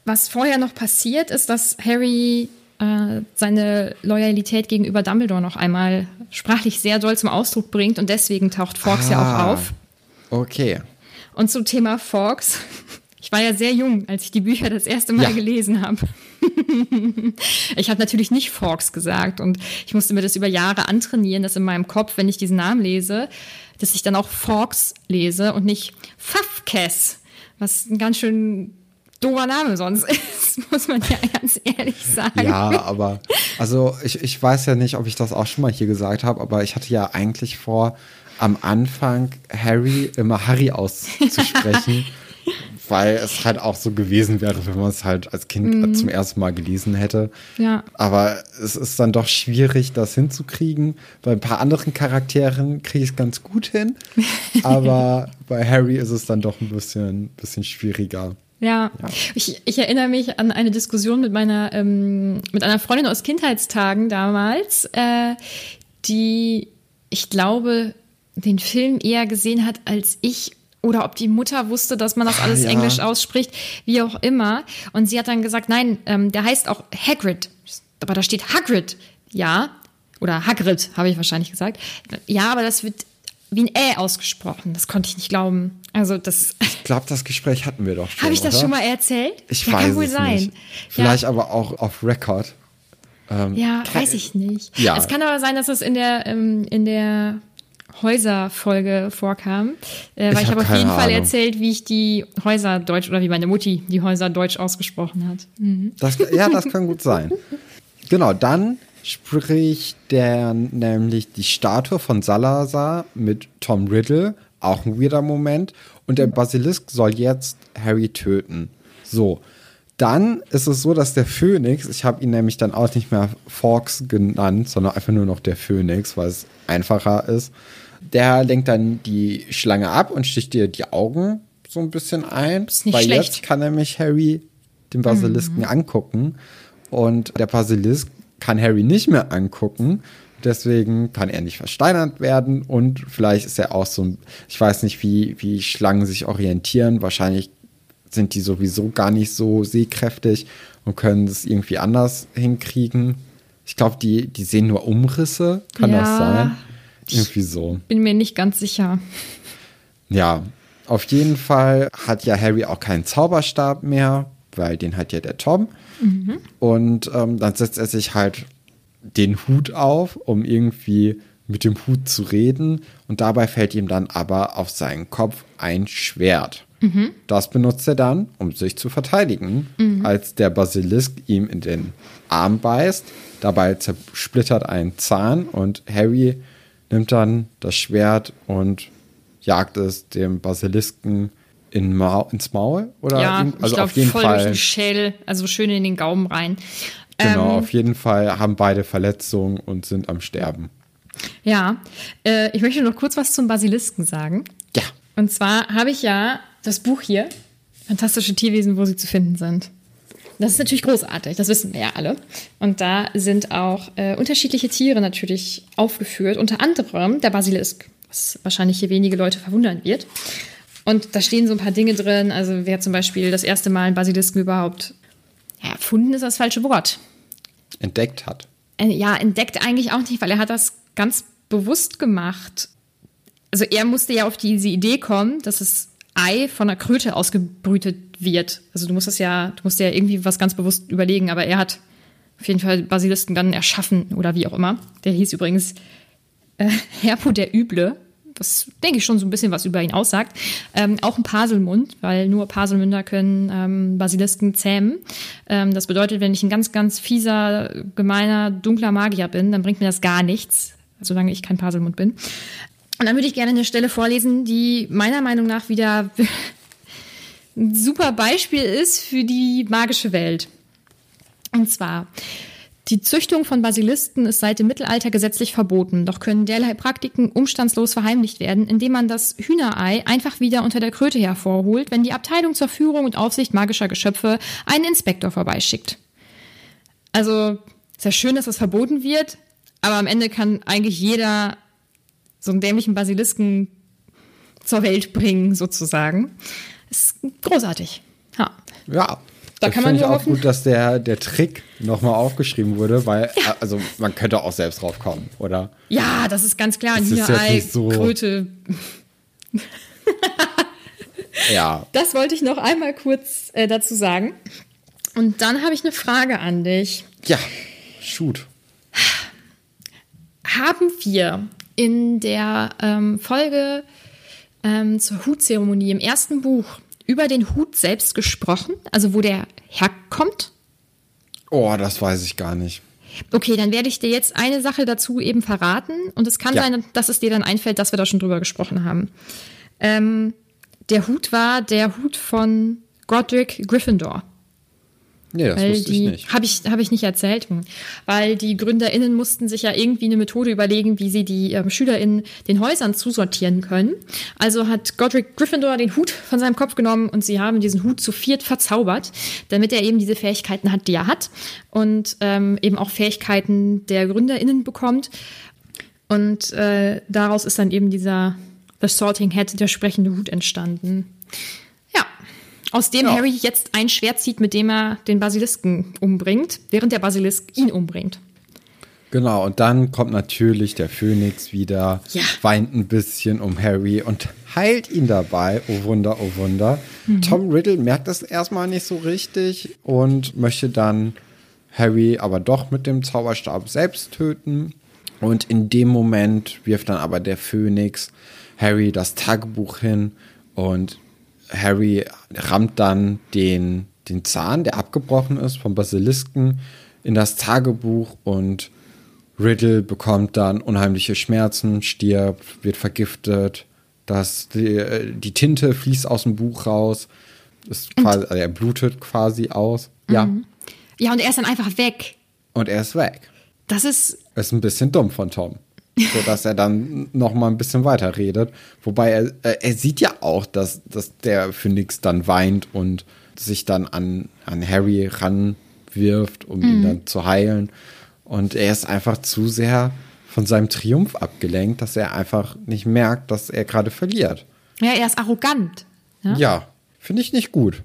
Was vorher noch passiert, ist, dass Harry äh, seine Loyalität gegenüber Dumbledore noch einmal sprachlich sehr doll zum Ausdruck bringt und deswegen taucht Fawkes ja Ah. auch auf. Okay. Und zum Thema Fawkes. Ich war ja sehr jung, als ich die Bücher das erste Mal Ja. gelesen habe. ich habe natürlich nicht Fawkes gesagt und ich musste mir das über Jahre antrainieren, dass in meinem Kopf, wenn ich diesen Namen lese, dass ich dann auch Fawkes lese und nicht Fafkes, was ein ganz schön doofer Name sonst ist, muss man ja ganz ehrlich sagen. Ja, aber also ich, ich weiß ja nicht, ob ich das auch schon mal hier gesagt habe, aber ich hatte ja eigentlich vor, am Anfang Harry immer Harry auszusprechen, weil es halt auch so gewesen wäre, wenn man es halt als Kind zum ersten Mal gelesen hätte. Ja. Aber es ist dann doch schwierig, das hinzukriegen. Bei ein paar anderen Charakteren kriege ich es ganz gut hin, aber bei Harry ist es dann doch ein bisschen, bisschen schwieriger. Ja, Ich, ich erinnere mich an eine Diskussion mit meiner, ähm, mit einer Freundin aus Kindheitstagen damals, äh, die, ich glaube, den Film eher gesehen hat als ich. Oder ob die Mutter wusste, dass man das Ah, alles ja. Englisch ausspricht, wie auch immer. Und sie hat dann gesagt, nein, ähm, der heißt auch Hagrid. Aber da steht Hagrid. Ja. Oder Hagrid, habe ich wahrscheinlich gesagt. Ja, aber das wird wie ein Ä ausgesprochen. Das konnte ich nicht glauben. Also das Ich glaube, das Gespräch hatten wir doch schon. habe ich das oder? schon mal erzählt? Ich ja, weiß kann wohl es sein. nicht. Vielleicht aber auch auf Record. Ja, ja weiß ich nicht. Ja. Es kann aber sein, dass es in der, ähm, in der Häuser-Folge vorkam. Äh, weil Ich ich hab habe auf keine jeden Fall Ahnung. erzählt, wie ich die Häuser deutsch oder wie meine Mutti die Häuser deutsch ausgesprochen hat. Das, ja, das kann gut sein. Genau, dann spricht der nämlich die Statue von Salazar mit Tom Riddle, auch ein weirder Moment. Und der Basilisk soll jetzt Harry töten. So, dann ist es so, dass der Phönix, ich habe ihn nämlich dann auch nicht mehr Fawkes genannt, sondern einfach nur noch der Phönix, weil es einfacher ist. Der lenkt dann die Schlange ab und sticht ihr die Augen so ein bisschen ein. Ist nicht weil schlecht. jetzt kann nämlich Harry den Basilisken angucken. Und der Basilisk kann Harry nicht mehr angucken. Deswegen kann er nicht versteinert werden. Und vielleicht ist er auch so ein, ich weiß nicht, wie, wie Schlangen sich orientieren. Wahrscheinlich sind die sowieso gar nicht so sehkräftig und können es irgendwie anders hinkriegen. Ich glaube, die, die sehen nur Umrisse. Kann Ja. das sein? Irgendwie so. Bin mir nicht ganz sicher. Ja, auf jeden Fall hat ja Harry auch keinen Zauberstab mehr, weil den hat ja der Tom. Und ähm, dann setzt er sich halt den Hut auf, um irgendwie mit dem Hut zu reden. Und dabei fällt ihm dann aber auf seinen Kopf ein Schwert. Das benutzt er dann, um sich zu verteidigen, als der Basilisk ihm in den Arm beißt. Dabei zersplittert ein Zahn und Harry nimmt dann das Schwert und jagt es dem Basilisken in Ma ins Maul oder ja, in, ich also glaub, auf jeden voll Fall. durch den Schädel, also schön in den Gaumen rein. Genau, Ähm, auf jeden Fall haben beide Verletzungen und sind am Sterben. Ja, äh, ich möchte noch kurz was zum Basilisken sagen. Ja. Und zwar habe ich ja das Buch hier, Fantastische Tierwesen, wo sie zu finden sind. Das ist natürlich großartig, das wissen wir ja alle. Und da sind auch äh, unterschiedliche Tiere natürlich aufgeführt, unter anderem der Basilisk, was wahrscheinlich hier wenige Leute verwundern wird. Und da stehen so ein paar Dinge drin, also wer zum Beispiel das erste Mal einen Basilisken überhaupt ja, erfunden ist das falsche Wort. Entdeckt hat. Äh, ja, entdeckt eigentlich auch nicht, weil er hat das ganz bewusst gemacht. Also er musste ja auf diese Idee kommen, dass das Ei von einer Kröte ausgebrütet wird. Also du musst das ja, du musst ja irgendwie was ganz bewusst überlegen, aber er hat auf jeden Fall Basilisken dann erschaffen oder wie auch immer. Der hieß übrigens äh, Herpo der Üble. Das denke ich schon so ein bisschen was über ihn aussagt. Ähm, auch ein Paselmund, weil nur Paselmünder können ähm, Basilisken zähmen. Ähm, das bedeutet, wenn ich ein ganz, ganz fieser, gemeiner, dunkler Magier bin, dann bringt mir das gar nichts, solange ich kein Paselmund bin. Und dann würde ich gerne eine Stelle vorlesen, die meiner Meinung nach wieder ein super Beispiel ist für die magische Welt. Und zwar, die Züchtung von Basilisken ist seit dem Mittelalter gesetzlich verboten, doch können derlei Praktiken umstandslos verheimlicht werden, indem man das Hühnerei einfach wieder unter der Kröte hervorholt, wenn die Abteilung zur Führung und Aufsicht magischer Geschöpfe einen Inspektor vorbeischickt. Also, ist ja schön, dass das verboten wird, aber am Ende kann eigentlich jeder so einen dämlichen Basilisken zur Welt bringen, sozusagen. Ist großartig. Ja. Ja. Da das kann man finde ich auch hoffen- gut, dass der, der Trick nochmal aufgeschrieben wurde, weil, also man könnte auch selbst drauf kommen, oder? Ja, das ist ganz klar. Das Hühnerei, so- Kröte. Ja. Das wollte ich noch einmal kurz äh, dazu sagen. Und dann habe ich eine Frage an dich. Ja. Shoot. Haben wir in der ähm, Folge ähm, zur Hutzeremonie im ersten Buch über den Hut selbst gesprochen? Also wo der herkommt? Oh, das weiß ich gar nicht. Okay, dann werde ich dir jetzt eine Sache dazu eben verraten. Und es kann Ja. sein, dass es dir dann einfällt, dass wir da schon drüber gesprochen haben. Ähm, der Hut war der Hut von Godric Gryffindor. Nee, das Weil wusste ich die nicht. habe ich habe ich nicht erzählt, weil die GründerInnen mussten sich ja irgendwie eine Methode überlegen, wie sie die ähm, SchülerInnen den Häusern zusortieren können. Also hat Godric Gryffindor den Hut von seinem Kopf genommen und sie haben diesen Hut zu viert verzaubert, damit er eben diese Fähigkeiten hat, die er hat und ähm, eben auch Fähigkeiten der GründerInnen bekommt. Und äh, daraus ist dann eben dieser The Sorting Head, der sprechende Hut entstanden. Aus dem Ja. Harry jetzt ein Schwert zieht, mit dem er den Basilisken umbringt, während der Basilisk ihn umbringt. Genau, und dann kommt natürlich der Phönix wieder, Ja. weint ein bisschen um Harry und heilt ihn dabei. Oh Wunder, oh Wunder. Mhm. Tom Riddle merkt das erstmal nicht so richtig und möchte dann Harry aber doch mit dem Zauberstab selbst töten. Und in dem Moment wirft dann aber der Phönix Harry das Tagebuch hin und Harry rammt dann den, den Zahn, der abgebrochen ist vom Basilisken, in das Tagebuch und Riddle bekommt dann unheimliche Schmerzen, stirbt, wird vergiftet, das, die, äh, die Tinte fließt aus dem Buch raus, ist quasi, also er blutet quasi aus. Ja, Ja, und er ist dann einfach weg. und er ist weg. Das ist, Ist ein bisschen dumm von Tom. So dass er dann noch mal ein bisschen weiter redet. Wobei er, äh, er sieht ja auch, dass, dass der Phönix dann weint und sich dann an, an Harry ranwirft, um ihn dann zu heilen. Und er ist einfach zu sehr von seinem Triumph abgelenkt, dass er einfach nicht merkt, dass er gerade verliert. ja, er ist arrogant. Ja? Ja, finde ich nicht gut.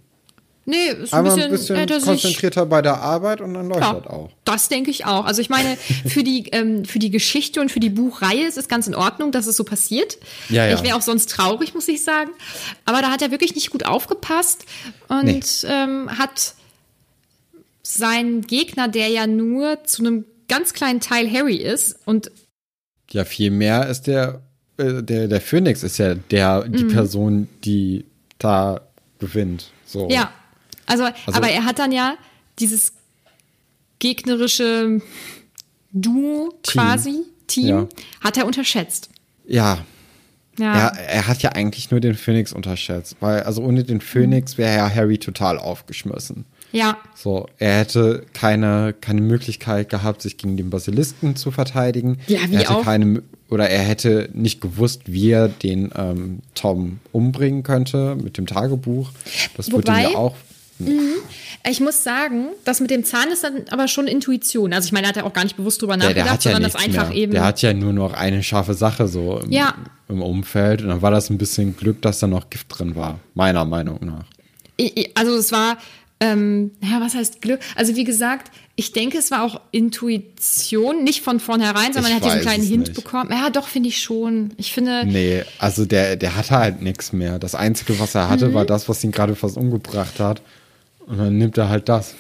Nee, ist ein Aber bisschen, ein bisschen konzentrierter bei der Arbeit und dann läuft Ja, das auch. das denke ich auch. Also ich meine, für die, ähm, für die Geschichte und für die Buchreihe ist es ganz in Ordnung, dass es so passiert. Ja, ja. Ich wäre auch sonst traurig, muss ich sagen. Aber da hat er wirklich nicht gut aufgepasst und Nee. ähm, hat seinen Gegner, der ja nur zu einem ganz kleinen Teil Harry ist und Ja, viel mehr ist der, äh, der, der Phoenix ist ja der, die Person, die da gewinnt. So. Mhm. ja, also, Also- aber er hat dann ja dieses gegnerische Duo Team. quasi, Team, Ja. hat er unterschätzt. Ja. Ja. Er, er hat ja eigentlich nur den Phönix unterschätzt, weil also ohne den Phönix wäre ja Harry total aufgeschmissen. Ja. So, er hätte keine, keine Möglichkeit gehabt, sich gegen den Basilisken zu verteidigen. Ja, wie er hätte auch. keine oder er hätte nicht gewusst, wie er den ähm, Tom umbringen könnte mit dem Tagebuch. Das wurde ihm Wobei- ja auch. Ich muss sagen, das mit dem Zahn ist dann aber schon Intuition. Also ich meine, er hat ja auch gar nicht bewusst drüber Der, nachgedacht, der hat ja sondern das einfach mehr. eben. Der hat ja nur noch eine scharfe Sache so im, Ja. im Umfeld. Und dann war das ein bisschen Glück, dass da noch Gift drin war. Meiner Meinung nach. Also es war, ähm, ja, was heißt Glück? Also wie gesagt, ich denke, es war auch Intuition, nicht von vornherein, sondern Ich er hat diesen kleinen Hint nicht. bekommen. Ja, doch, finde ich schon. Ich finde, Nee, also der, der hatte halt nichts mehr. Das Einzige, was er hatte, Mhm. war das, was ihn gerade fast umgebracht hat. Und dann nimmt er halt das.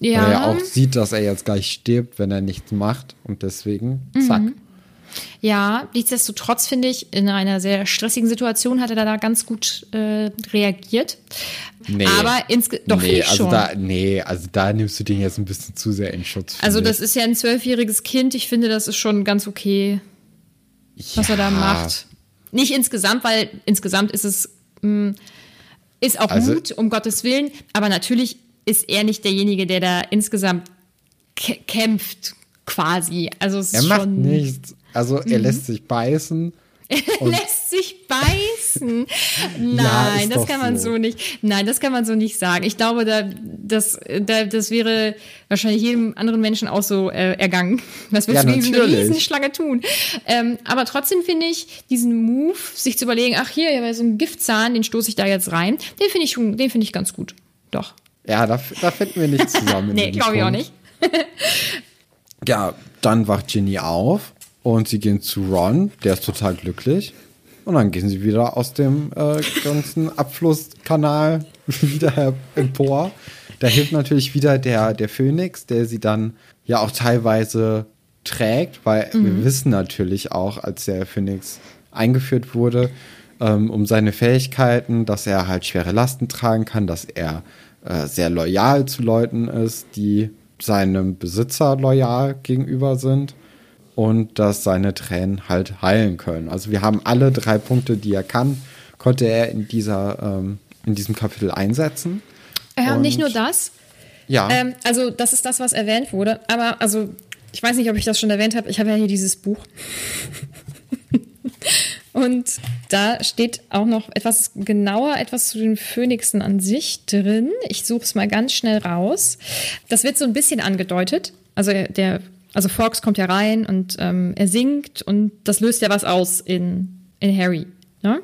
ja. Weil er auch sieht, dass er jetzt gleich stirbt, wenn er nichts macht. Und deswegen, zack. Mhm. Ja, nichtsdestotrotz finde ich, in einer sehr stressigen Situation hat er da ganz gut äh, reagiert. Nee. Aber doch nee, ich also schon. da, nee, also da nimmst du den jetzt ein bisschen zu sehr in Schutz. also das ist ja ein zwölfjähriges Kind. Ich finde, das ist schon ganz okay, ich. was er da Ja, macht. Nicht insgesamt, weil insgesamt ist es mh, ist auch Also- gut, um Gottes Willen. Aber natürlich ist er nicht derjenige, der da insgesamt kä- kämpft, quasi. Also es Er macht nichts. Also Mhm. er lässt sich beißen. Lässt sich beißen. Nein, Ja, das kann man so. so. nicht. Nein, das kann man so nicht sagen. Ich glaube, da, das, da, das wäre wahrscheinlich jedem anderen Menschen auch so äh, ergangen. Was willst Ja, du gegen so eine natürlich. Riesenschlange tun? Ähm, aber trotzdem finde ich diesen Move, sich zu überlegen, ach hier, ja, so ein Giftzahn, den stoße ich da jetzt rein, den finde ich, schon- den finde ich ganz gut. Doch. Ja, da, da finden wir nicht zusammen. Nee, glaube ich auch nicht. Ja, dann wacht Ginny auf und sie gehen zu Ron, der ist total glücklich. Und dann gehen sie wieder aus dem äh, ganzen Abflusskanal wieder empor. Da hilft natürlich wieder der, der Phönix, der sie dann ja auch teilweise trägt, weil wir wissen natürlich auch, als der Phönix eingeführt wurde, ähm, um seine Fähigkeiten, dass er halt schwere Lasten tragen kann, dass er äh, sehr loyal zu Leuten ist, die seinem Besitzer loyal gegenüber sind und dass seine Tränen halt heilen können. Also wir haben alle drei Punkte, die er kann, konnte er in dieser ähm, in diesem Kapitel einsetzen. Ja, und nicht nur das. Ja, Ähm, also, das ist das, was erwähnt wurde. Aber, also, ich weiß nicht, ob ich das schon erwähnt habe. Ich habe ja hier dieses Buch. Und da steht auch noch etwas genauer, etwas zu den Phönixen an sich drin. Ich suche es mal ganz schnell raus. Das wird so ein bisschen angedeutet. Also der, also Fox kommt ja rein und ähm, er singt und das löst ja was aus in, in Harry. Ne?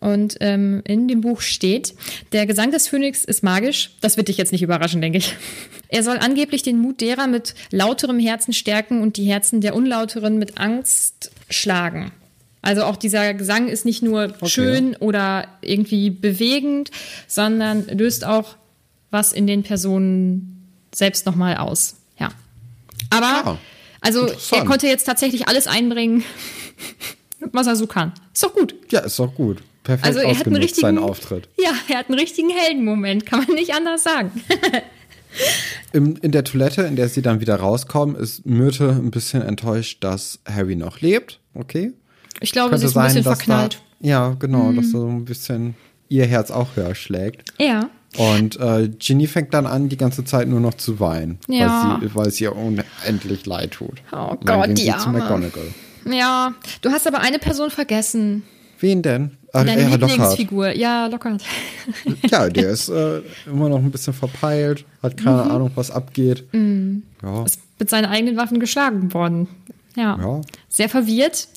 Und ähm, in dem Buch steht, der Gesang des Phönix ist magisch. Das wird dich jetzt nicht überraschen, denke ich. Er soll angeblich den Mut derer mit lauterem Herzen stärken und die Herzen der Unlauteren mit Angst schlagen. Also auch dieser Gesang ist nicht nur schön oder irgendwie bewegend, sondern löst auch was in den Personen selbst nochmal aus. Aber, Ja, also er konnte jetzt tatsächlich alles einbringen, was er so kann. Ist doch gut. ja, ist doch gut. Perfekt Also er hat einen richtigen seinen Auftritt. Ja, er hat einen richtigen Heldenmoment, kann man nicht anders sagen. Im, in der Toilette, in der sie dann wieder rauskommen, ist Myrte ein bisschen enttäuscht, dass Harry noch lebt. Okay. Ich glaube, sie ist ein bisschen dass verknallt. Mhm. Da, ja, genau, dass da so ein bisschen ihr Herz auch höher schlägt. Ja. Und äh, Ginny fängt dann an, die ganze Zeit nur noch zu weinen, Ja. weil, sie, weil es ihr unendlich leid tut. Oh Gott, sie zu. McGonagall. Ja, du hast aber eine Person vergessen. Wen denn? Ach, Deine ja, Lockhart. Lieblingsfigur. Ja, Lockhart. Ja, der ist äh, immer noch ein bisschen verpeilt, hat keine Mhm. Ahnung, was abgeht. Ja. Ist mit seinen eigenen Waffen geschlagen worden. Ja. Ja. Sehr verwirrt.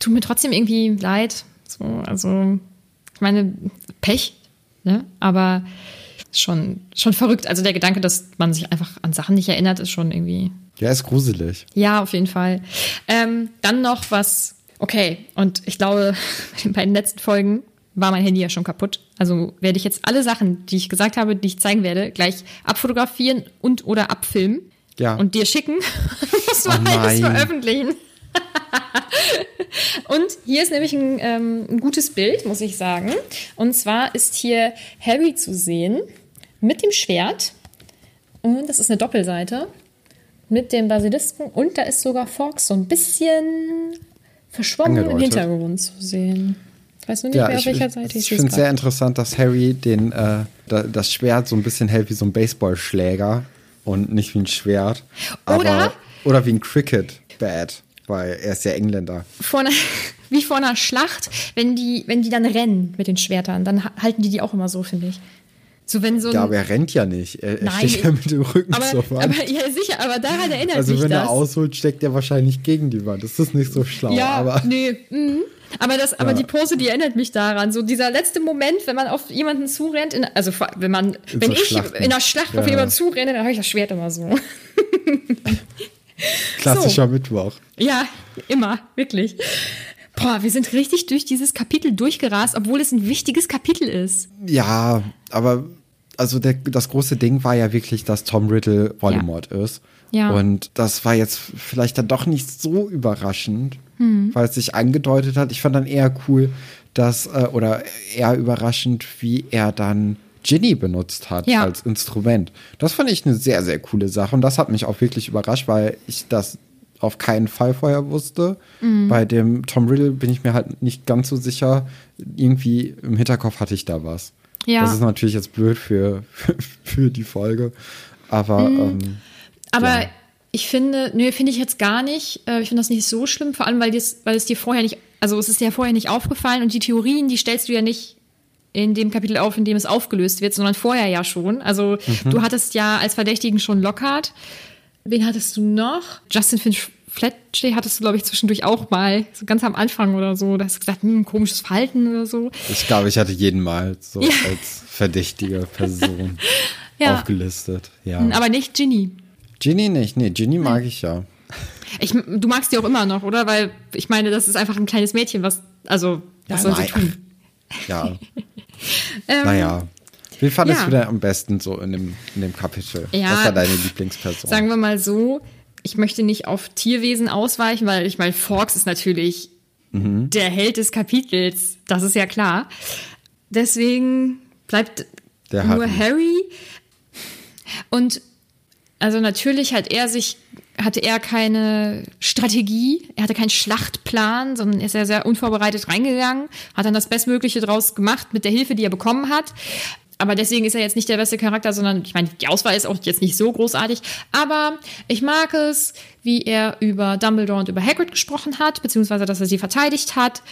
Tut mir trotzdem irgendwie leid. So, also, ich meine, Pech, ne? Aber schon, schon verrückt. Also der Gedanke, dass man sich einfach an Sachen nicht erinnert, ist schon irgendwie Ja, ist gruselig. Ja, auf jeden Fall. Ähm, dann noch was, okay, und ich glaube, bei den letzten Folgen war mein Handy ja schon kaputt. Also werde ich jetzt alle Sachen, die ich gesagt habe, die ich zeigen werde, gleich abfotografieren und oder abfilmen Ja. und dir schicken. das war Oh alles veröffentlichen. und hier ist nämlich ein, ähm, ein gutes Bild, muss ich sagen. Und zwar ist hier Harry zu sehen mit dem Schwert. Und das ist eine Doppelseite mit dem Basilisken. Und da ist sogar Fox so ein bisschen verschwommen im Angedeutet. Hintergrund zu sehen. weiß nur nicht Ja, mehr, auf ich, welcher ich, Seite ich sehe finde es sehr interessant, dass Harry den, äh, da, das Schwert so ein bisschen hält wie so ein Baseballschläger und nicht wie ein Schwert. Aber, Oder- oder wie ein Cricket-Bat, weil er ist ja Engländer. Vor einer, wie vor einer Schlacht, wenn die, wenn die dann rennen mit den Schwertern, dann ha- halten die die auch immer so, finde ich. So wenn so ein, Ja, aber er rennt ja nicht. Er, er steht ja mit dem Rücken aber, zur Wand. aber ja sicher, aber daran erinnert also mich wenn das. er ausholt, steckt er wahrscheinlich gegen die Wand. Das ist nicht so schlau. ja, aber nee. Mhm. Aber, das, aber Ja. die Pose, die erinnert mich daran. So dieser letzte Moment, wenn man auf jemanden zurennt, in, also wenn man, In wenn so ich Schlachten. in einer Schlacht Ja, auf jemanden zurenne, dann habe ich das Schwert immer so. klassischer Mittwoch. Ja, immer, wirklich. Boah, wir sind richtig durch dieses Kapitel durchgerast, obwohl es ein wichtiges Kapitel ist. Ja, aber also der, das große Ding war ja wirklich, dass Tom Riddle Voldemort ist. Ja. Und das war jetzt vielleicht dann doch nicht so überraschend, Hm. weil es sich angedeutet hat. Ich fand dann eher cool, dass, äh, oder eher überraschend, wie er dann Ginny benutzt hat Ja. als Instrument. Das fand ich eine sehr, sehr coole Sache. Und das hat mich auch wirklich überrascht, weil ich das auf keinen Fall vorher wusste. Mhm. Bei dem Tom Riddle bin ich mir halt nicht ganz so sicher. Irgendwie im Hinterkopf hatte ich da was. Ja. Das ist natürlich jetzt blöd für, für die Folge. Aber ähm, Aber Ja. ich finde, nö, finde ich jetzt gar nicht. Äh, Ich finde das nicht so schlimm, vor allem, weil, dies, weil es dir vorher nicht, also es ist dir vorher nicht aufgefallen und die Theorien, die stellst du ja nicht in dem Kapitel auf, in dem es aufgelöst wird, sondern vorher ja schon. Also Mhm. du hattest ja als Verdächtigen schon Lockhart. Wen hattest du noch? Justin Finch Fletchley hattest du, glaube ich, zwischendurch auch mal, so ganz am Anfang oder so. Da hast du gesagt, hm, komisches Verhalten oder so. ich glaube, ich hatte jeden Mal so Ja. als verdächtige Person Ja. aufgelistet. Ja. Aber nicht Ginny. Ginny nicht. Nee, Ginny mag ich ja. Ich, du magst die auch immer noch, oder? Weil ich meine, das ist einfach ein kleines Mädchen, was, also, was Ja, soll sie tun? Ja. Ähm, naja. Wie fandest ja. du denn am besten so in dem, in dem Kapitel? Ja, Was war deine Lieblingsperson? Sagen wir mal so, ich möchte nicht auf Tierwesen ausweichen, weil ich meine, Forks ist natürlich Mhm. der Held des Kapitels, das ist ja klar. Deswegen bleibt Der nur Harry. Harry. Und also natürlich hat er sich, hatte er keine Strategie, er hatte keinen Schlachtplan, sondern ist er sehr unvorbereitet reingegangen, hat dann das Bestmögliche draus gemacht mit der Hilfe, die er bekommen hat. Aber deswegen ist er jetzt nicht der beste Charakter, sondern ich meine, die Auswahl ist auch jetzt nicht so großartig. Aber ich mag es, wie er über Dumbledore und über Hagrid gesprochen hat, beziehungsweise dass er sie verteidigt hat,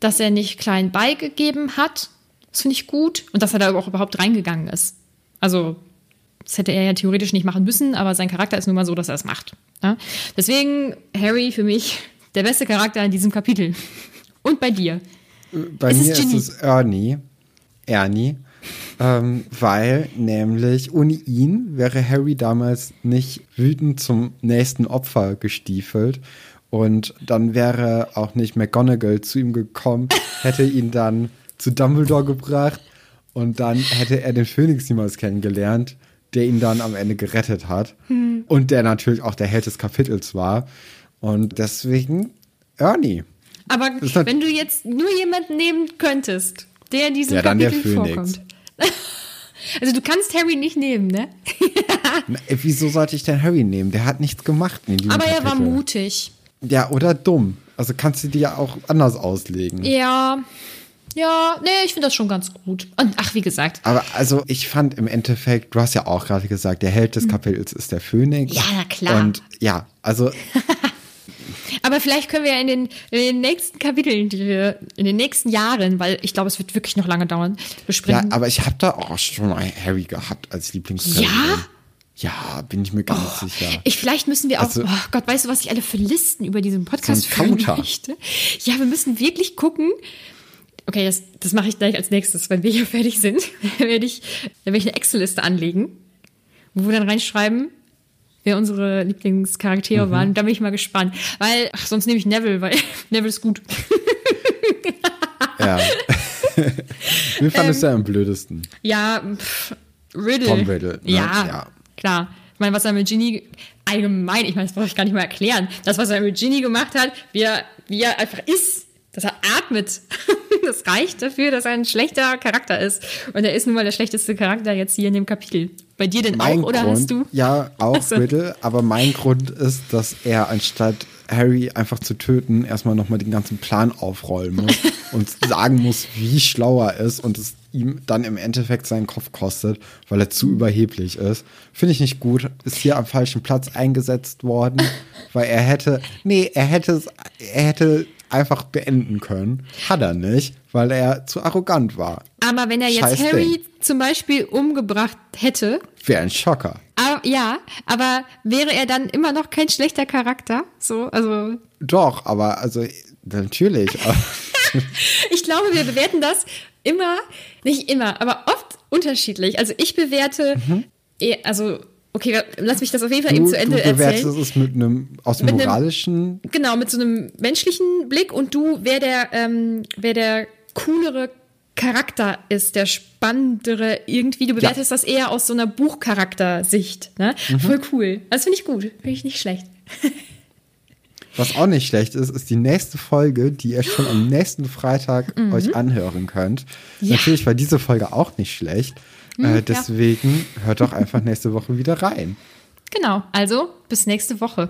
dass er nicht klein beigegeben hat. Das finde ich gut. Und dass er da auch überhaupt reingegangen ist. Also, das hätte er ja theoretisch nicht machen müssen, aber sein Charakter ist nun mal so, dass er es macht. Ja? Deswegen Harry für mich der beste Charakter in diesem Kapitel. Und bei dir. Bei Es mir ist ist es Ernie. Ernie. Ähm, weil nämlich ohne ihn wäre Harry damals nicht wütend zum nächsten Opfer gestiefelt. Und dann wäre auch nicht McGonagall zu ihm gekommen, hätte ihn dann zu Dumbledore gebracht und dann hätte er den Phönix niemals kennengelernt, der ihn dann am Ende gerettet hat. Und der natürlich auch der Held des Kapitels war. Und deswegen Ernie. Aber wenn du jetzt nur jemanden nehmen könntest, der in diesem Ja, dann der Kapitel vorkommt. Also du kannst Harry nicht nehmen, ne? Na, wieso sollte ich denn Harry nehmen? Der hat nichts gemacht in diesem Aber er war Kapitel. mutig. Ja, oder dumm. Also kannst du dir ja auch anders auslegen. Ja. Ja, nee, ich finde das schon ganz gut. Und ach, wie gesagt. Aber also ich fand im Endeffekt, du hast ja auch gerade gesagt, der Held des Kapitels ist der Phönix. Hm. Ja, na klar. Und ja, also Aber vielleicht können wir ja in den, in den nächsten Kapiteln, die wir in den nächsten Jahren, weil ich glaube, es wird wirklich noch lange dauern, ja, besprechen. aber ich habe da auch schon mal Harry gehabt als Lieblingsperson. Ja? Ja, bin ich mir ganz sicher. Ich, vielleicht müssen wir auch, Also- oh Gott, weißt du, was ich alle für Listen über diesen Podcast So führen möchte? Ja, wir müssen wirklich gucken. Okay, das, das mache ich gleich als nächstes. Wenn wir hier fertig sind, werde ich, dann werde ich eine Excel-Liste anlegen, wo wir dann reinschreiben, wer unsere Lieblingscharaktere Mhm. waren. Da bin ich mal gespannt. Weil, ach, sonst nehme ich Neville, weil Neville ist gut. Ja. Wie fandest Ähm, du am blödesten? Ja, pff, Riddle. Tom Riddle, ne? Ja, Ja. klar. Ich meine, was er mit Ginny allgemein, ich meine, das brauche ich gar nicht mal erklären. Das, was er mit Ginny gemacht hat, wie er, wie er einfach ist, dass er atmet. Das reicht dafür, dass er ein schlechter Charakter ist. Und er ist nun mal der schlechteste Charakter jetzt hier in dem Kapitel. Bei dir denn Mein auch, oder Grund, hast du? Ja, auch Ach so. Riddle, aber mein Grund ist, dass er anstatt Harry einfach zu töten, erstmal nochmal den ganzen Plan aufrollen muss und sagen muss, wie schlau er ist und es ihm dann im Endeffekt seinen Kopf kostet, weil er zu überheblich ist. Finde ich nicht gut. Ist hier am falschen Platz eingesetzt worden, weil er hätte, nee, er hätte es, er hätte einfach beenden können. Hat er nicht, weil er zu arrogant war. Aber wenn er jetzt Scheiß Harry Ding. zum Beispiel umgebracht hätte, Wäre ein Schocker. aber, ja, aber wäre er dann immer noch kein schlechter Charakter? So, also Doch, aber also natürlich. ich glaube, wir bewerten das immer, nicht immer, aber oft unterschiedlich. Also ich bewerte, eh- also okay, lass mich das auf jeden Fall eben du, zu du Ende bewertest erzählen. es mit einem aus dem Mit einem- moralischen Genau, mit so einem menschlichen Blick und du, wer der, ähm, wer der coolere Charakter ist, der spannendere irgendwie. Du bewertest das eher aus so einer Buchcharaktersicht. Ne? Mhm. Voll cool. Das finde ich gut. Finde ich nicht schlecht. Was auch nicht schlecht ist, ist die nächste Folge, die ihr schon am nächsten Freitag Mhm. euch anhören könnt. Natürlich war diese Folge auch nicht schlecht. Mhm, äh, deswegen hört doch einfach nächste Woche wieder rein. Genau. Also, bis nächste Woche.